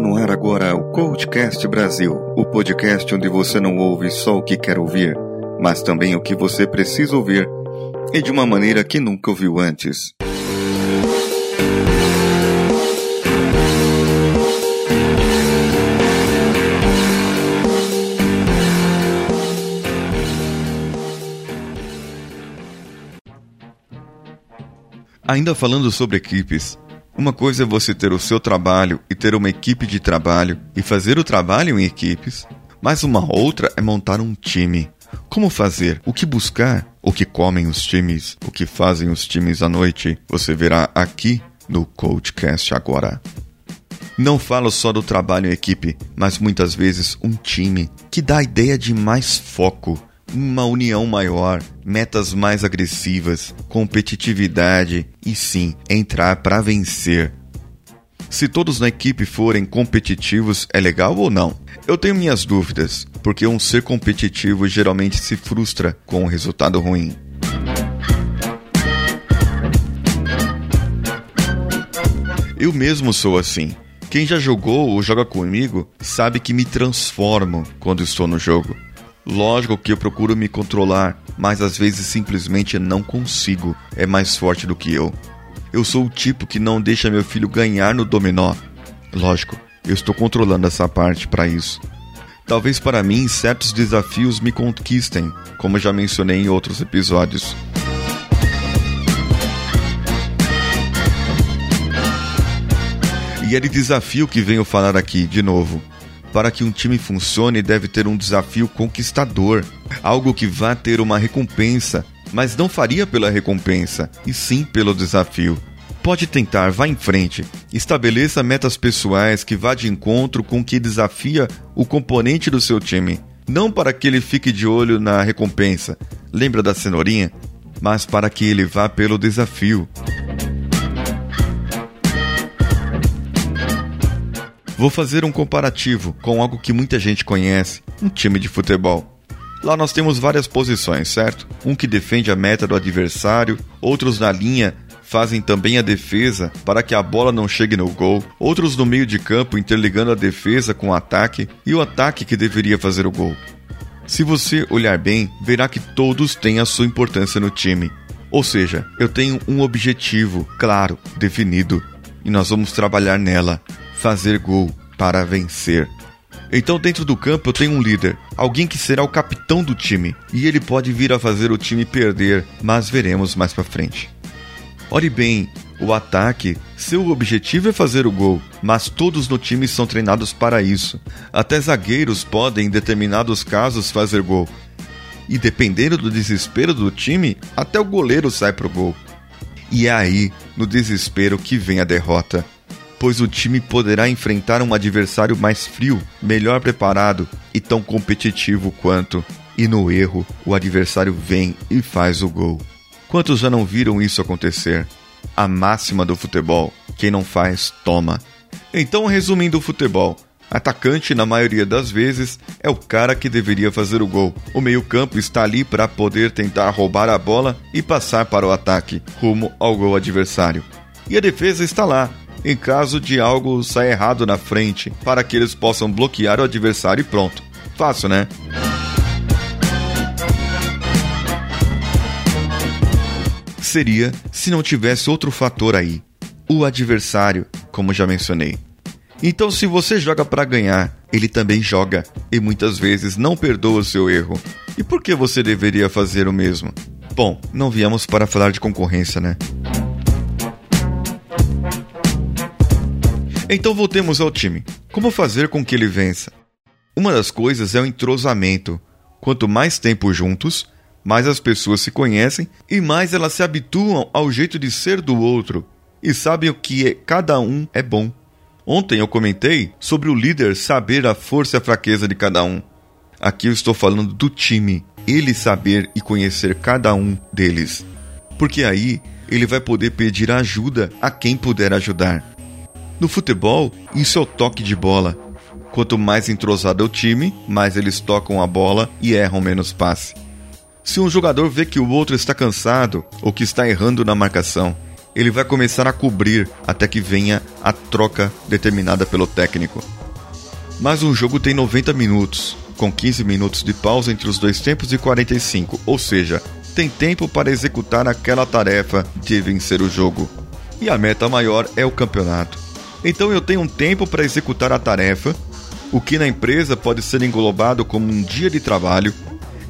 No ar agora o Coachcast Brasil, o podcast onde você não ouve só o que quer ouvir, mas também o que você precisa ouvir e de uma maneira que nunca ouviu antes. Ainda falando sobre equipes, uma coisa é você ter o seu trabalho e ter uma equipe de trabalho e fazer o trabalho em equipes, mas uma outra é montar um time. Como fazer? O que buscar? O que comem os times? O que fazem os times à noite? Você verá aqui no Coachcast agora. Não falo só do trabalho em equipe, mas muitas vezes um time que dá a ideia de mais foco, uma união maior, metas mais agressivas, competitividade e sim, entrar para vencer. Se todos na equipe forem competitivos, é legal ou não? Eu tenho minhas dúvidas, porque um ser competitivo geralmente se frustra com um resultado ruim. Eu mesmo sou assim. Quem já jogou ou joga comigo sabe que me transformo quando estou no jogo. Lógico que eu procuro me controlar, mas às vezes simplesmente não consigo. É mais forte do que eu. Eu sou o tipo que não deixa meu filho ganhar no dominó. Lógico, eu estou controlando essa parte para isso. Talvez para mim certos desafios me conquistem, como já mencionei em outros episódios. E é de desafio que venho falar aqui de novo. Para que um time funcione, deve ter um desafio conquistador, algo que vá ter uma recompensa, mas não faria pela recompensa, e sim pelo desafio. Pode tentar, vá em frente. Estabeleça metas pessoais que vá de encontro com o que desafia o componente do seu time. Não para que ele fique de olho na recompensa, lembra da cenourinha? Mas para que ele vá pelo desafio. Vou fazer um comparativo com algo que muita gente conhece: um time de futebol. Lá nós temos várias posições, certo? Um que defende a meta do adversário, outros na linha fazem também a defesa para que a bola não chegue no gol, outros no meio de campo interligando a defesa com o ataque e o ataque que deveria fazer o gol. Se você olhar bem, verá que todos têm a sua importância no time. Ou seja, eu tenho um objetivo claro, definido, e nós vamos trabalhar nela fazer gol para vencer. Então, dentro do campo, eu tenho um líder, alguém que será o capitão do time, e ele pode vir a fazer o time perder, mas veremos mais para frente. Olhe bem, o ataque, seu objetivo é fazer o gol, mas todos no time são treinados para isso. Até zagueiros podem, em determinados casos, fazer gol. E dependendo do desespero do time, até o goleiro sai pro gol. E é aí, no desespero, que vem a derrota pois o time poderá enfrentar um adversário mais frio, melhor preparado e tão competitivo quanto. E no erro, o adversário vem e faz o gol. Quantos já não viram isso acontecer? A máxima do futebol: quem não faz, toma. Então, resumindo o futebol, atacante, na maioria das vezes, é o cara que deveria fazer o gol. O meio-campo está ali para poder tentar roubar a bola e passar para o ataque, rumo ao gol adversário. E a defesa está lá, em caso de algo sair errado na frente, para que eles possam bloquear o adversário e pronto. Fácil, né? Seria se não tivesse outro fator aí, o adversário, como já mencionei. Então, se você joga para ganhar, ele também joga e muitas vezes não perdoa o seu erro. E por que você deveria fazer o mesmo? Bom, não viemos para falar de concorrência, né? Então voltemos ao time. Como fazer com que ele vença? Uma das coisas é o entrosamento. Quanto mais tempo juntos, mais as pessoas se conhecem e mais elas se habituam ao jeito de ser do outro e sabem o que é, cada um é bom. Ontem eu comentei sobre o líder saber a força e a fraqueza de cada um. Aqui eu estou falando do time, ele saber e conhecer cada um deles. Porque aí ele vai poder pedir ajuda a quem puder ajudar. No futebol, isso é o toque de bola. Quanto mais entrosado é o time, mais eles tocam a bola e erram menos passe. Se um jogador vê que o outro está cansado ou que está errando na marcação, ele vai começar a cobrir até que venha a troca determinada pelo técnico. Mas um jogo tem 90 minutos, com 15 minutos de pausa entre os dois tempos e 45, ou seja, tem tempo para executar aquela tarefa de vencer o jogo. E a meta maior é o campeonato. Então eu tenho um tempo para executar a tarefa, o que na empresa pode ser englobado como um dia de trabalho,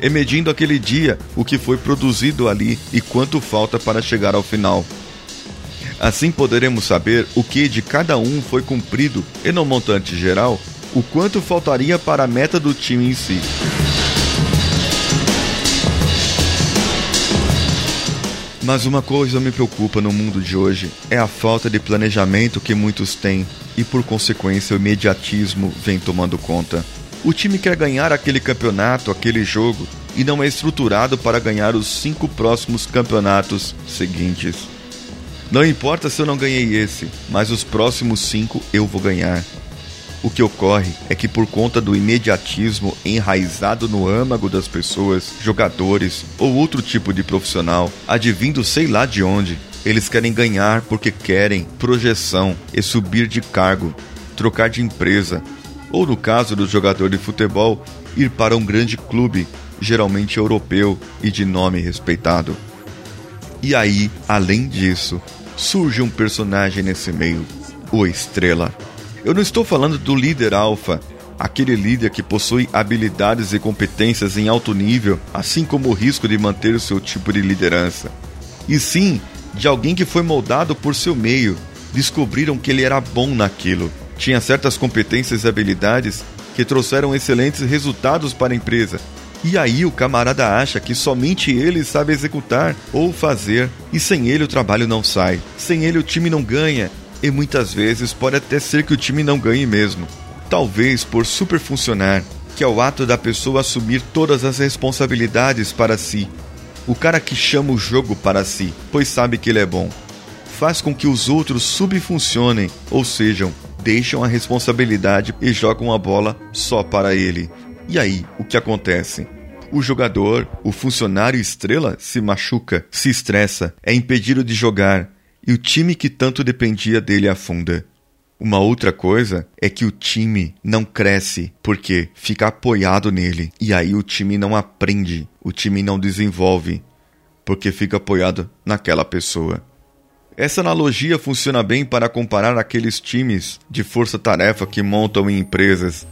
e medindo aquele dia o que foi produzido ali e quanto falta para chegar ao final. Assim poderemos saber o que de cada um foi cumprido e no montante geral, o quanto faltaria para a meta do time em si. Mas uma coisa me preocupa no mundo de hoje é a falta de planejamento que muitos têm e, por consequência, o imediatismo vem tomando conta. O time quer ganhar aquele campeonato, aquele jogo, e não é estruturado para ganhar os cinco próximos campeonatos seguintes. Não importa se eu não ganhei esse, mas os próximos cinco eu vou ganhar. O que ocorre é que, por conta do imediatismo enraizado no âmago das pessoas, jogadores ou outro tipo de profissional, advindo sei lá de onde, eles querem ganhar porque querem projeção e subir de cargo, trocar de empresa, ou no caso do jogador de futebol, ir para um grande clube, geralmente europeu e de nome respeitado. E aí, além disso, surge um personagem nesse meio, o Estrela. Eu não estou falando do líder alfa, aquele líder que possui habilidades e competências em alto nível, assim como o risco de manter o seu tipo de liderança. E sim, de alguém que foi moldado por seu meio, descobriram que ele era bom naquilo, tinha certas competências e habilidades que trouxeram excelentes resultados para a empresa. E aí o camarada acha que somente ele sabe executar ou fazer, e sem ele o trabalho não sai, sem ele o time não ganha, e muitas vezes pode até ser que o time não ganhe mesmo. Talvez por superfuncionar, que é o ato da pessoa assumir todas as responsabilidades para si. O cara que chama o jogo para si, pois sabe que ele é bom. Faz com que os outros subfuncionem, ou sejam, deixam a responsabilidade e jogam a bola só para ele. E aí, o que acontece? O jogador, o funcionário estrela, se machuca, se estressa, é impedido de jogar, e o time que tanto dependia dele afunda. Uma outra coisa é que o time não cresce porque fica apoiado nele, e aí o time não aprende, o time não desenvolve, porque fica apoiado naquela pessoa. Essa analogia funciona bem para comparar aqueles times de força-tarefa que montam em empresas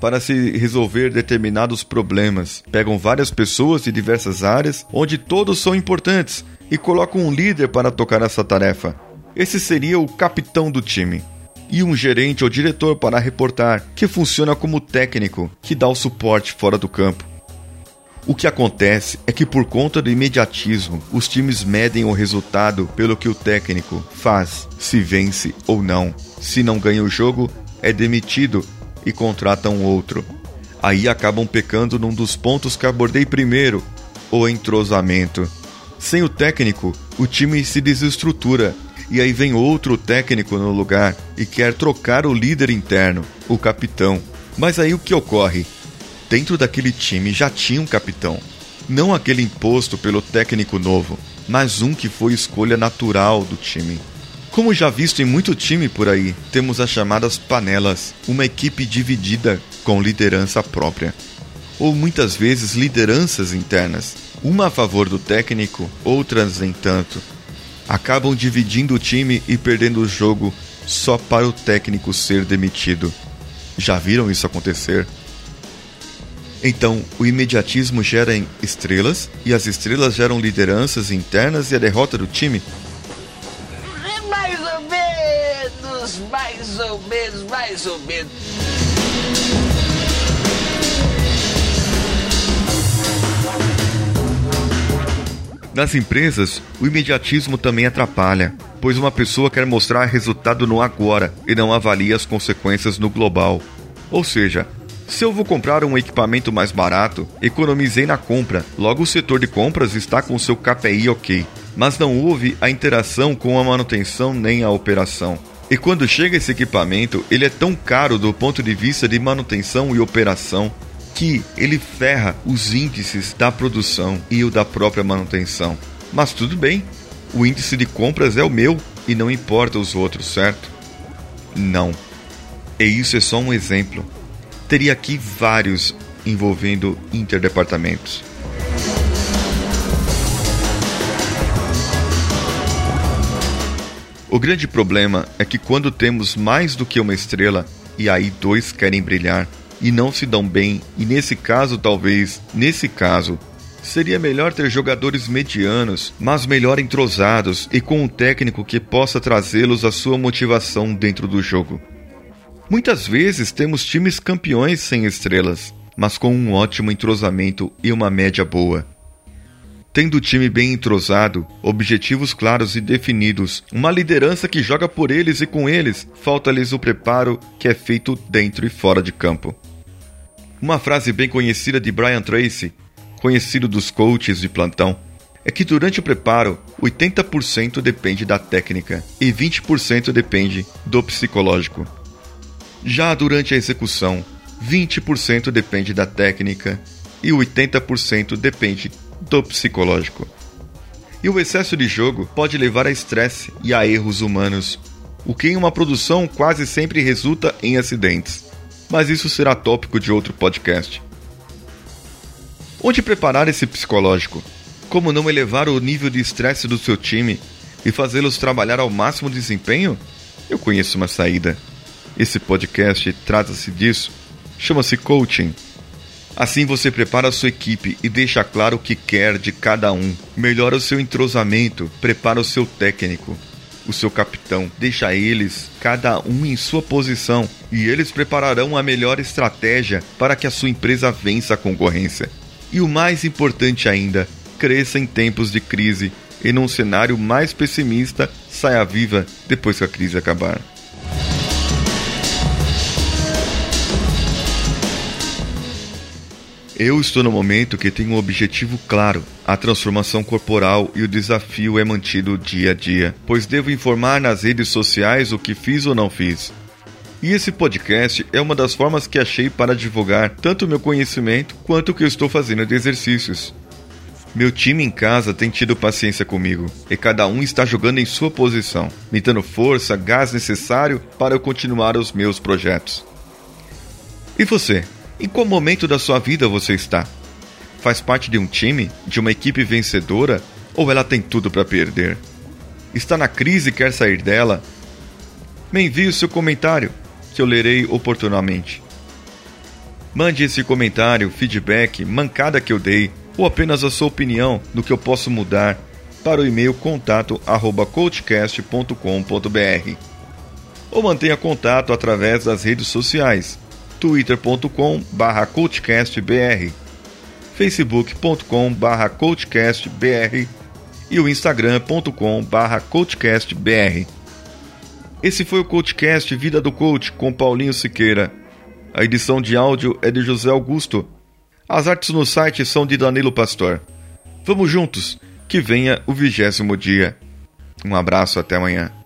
para se resolver determinados problemas. Pegam várias pessoas de diversas áreas, onde todos são importantes, e colocam um líder para tocar essa tarefa. Esse seria o capitão do time. E um gerente ou diretor para reportar, que funciona como técnico, que dá o suporte fora do campo. O que acontece é que, por conta do imediatismo, os times medem o resultado pelo que o técnico faz, se vence ou não. Se não ganha o jogo, é demitido e contratam outro. Aí acabam pecando num dos pontos que abordei primeiro, o entrosamento. Sem o técnico, o time se desestrutura e aí vem outro técnico no lugar e quer trocar o líder interno, o capitão. Mas aí o que ocorre? Dentro daquele time já tinha um capitão, não aquele imposto pelo técnico novo, mas um que foi escolha natural do time. Como já visto em muito time por aí, temos as chamadas panelas, uma equipe dividida com liderança própria. Ou muitas vezes lideranças internas, uma a favor do técnico, outras nem tanto. Acabam dividindo o time e perdendo o jogo só para o técnico ser demitido. Já viram isso acontecer? Então, o imediatismo gera estrelas e as estrelas geram lideranças internas e a derrota do time? Mais ou menos. Nas empresas, o imediatismo também atrapalha, pois uma pessoa quer mostrar resultado no agora e não avalia as consequências no global. Ou seja, se eu vou comprar um equipamento mais barato, economizei na compra, logo o setor de compras está com seu KPI ok, mas não houve a interação com a manutenção nem a operação. E quando chega esse equipamento, ele é tão caro do ponto de vista de manutenção e operação que ele ferra os índices da produção e o da própria manutenção. Mas tudo bem, o índice de compras é o meu e não importa os outros, certo? Não. E isso é só um exemplo. Teria aqui vários envolvendo interdepartamentos. O grande problema é que quando temos mais do que uma estrela e aí dois querem brilhar e não se dão bem, e nesse caso, talvez, nesse caso, seria melhor ter jogadores medianos, mas melhor entrosados e com um técnico que possa trazê-los à sua motivação dentro do jogo. Muitas vezes temos times campeões sem estrelas, mas com um ótimo entrosamento e uma média boa. Tendo o time bem entrosado, objetivos claros e definidos, uma liderança que joga por eles e com eles, falta-lhes o preparo que é feito dentro e fora de campo. Uma frase bem conhecida de Brian Tracy, conhecido dos coaches de plantão, é que durante o preparo, 80% depende da técnica e 20% depende do psicológico. Já durante a execução, 20% depende da técnica e 80% depende do psicológico. E o excesso de jogo pode levar a estresse e a erros humanos, o que em uma produção quase sempre resulta em acidentes. Mas isso será tópico de outro podcast. Onde preparar esse psicológico? Como não elevar o nível de estresse do seu time e fazê-los trabalhar ao máximo desempenho? Eu conheço uma saída. Esse podcast trata-se disso. Chama-se coaching. Assim você prepara a sua equipe e deixa claro o que quer de cada um. Melhora o seu entrosamento, prepara o seu técnico, o seu capitão. Deixa eles, cada um em sua posição, e eles prepararão a melhor estratégia para que a sua empresa vença a concorrência. E o mais importante ainda, cresça em tempos de crise e num cenário mais pessimista, saia viva depois que a crise acabar. Eu estou no momento que tenho um objetivo claro. A transformação corporal e o desafio é mantido dia a dia, pois devo informar nas redes sociais o que fiz ou não fiz. E esse podcast é uma das formas que achei para divulgar tanto meu conhecimento quanto o que eu estou fazendo de exercícios. Meu time em casa tem tido paciência comigo e cada um está jogando em sua posição, me dando força, gás necessário para eu continuar os meus projetos. E você? Em qual momento da sua vida você está? Faz parte de um time, de uma equipe vencedora ou ela tem tudo para perder? Está na crise e quer sair dela? Me envie o seu comentário, que eu lerei oportunamente. Mande esse comentário, feedback, mancada que eu dei, ou apenas a sua opinião do que eu posso mudar para o e-mail contato@coachcast.com.br. Ou mantenha contato através das redes sociais twitter.com barra facebook.com e o instagram.com barra. Esse foi o Coachcast Vida do Coach com Paulinho Siqueira. A edição de áudio é de José Augusto. As artes no site são de Danilo Pastor. Vamos juntos, que venha o vigésimo dia. Um abraço, até amanhã.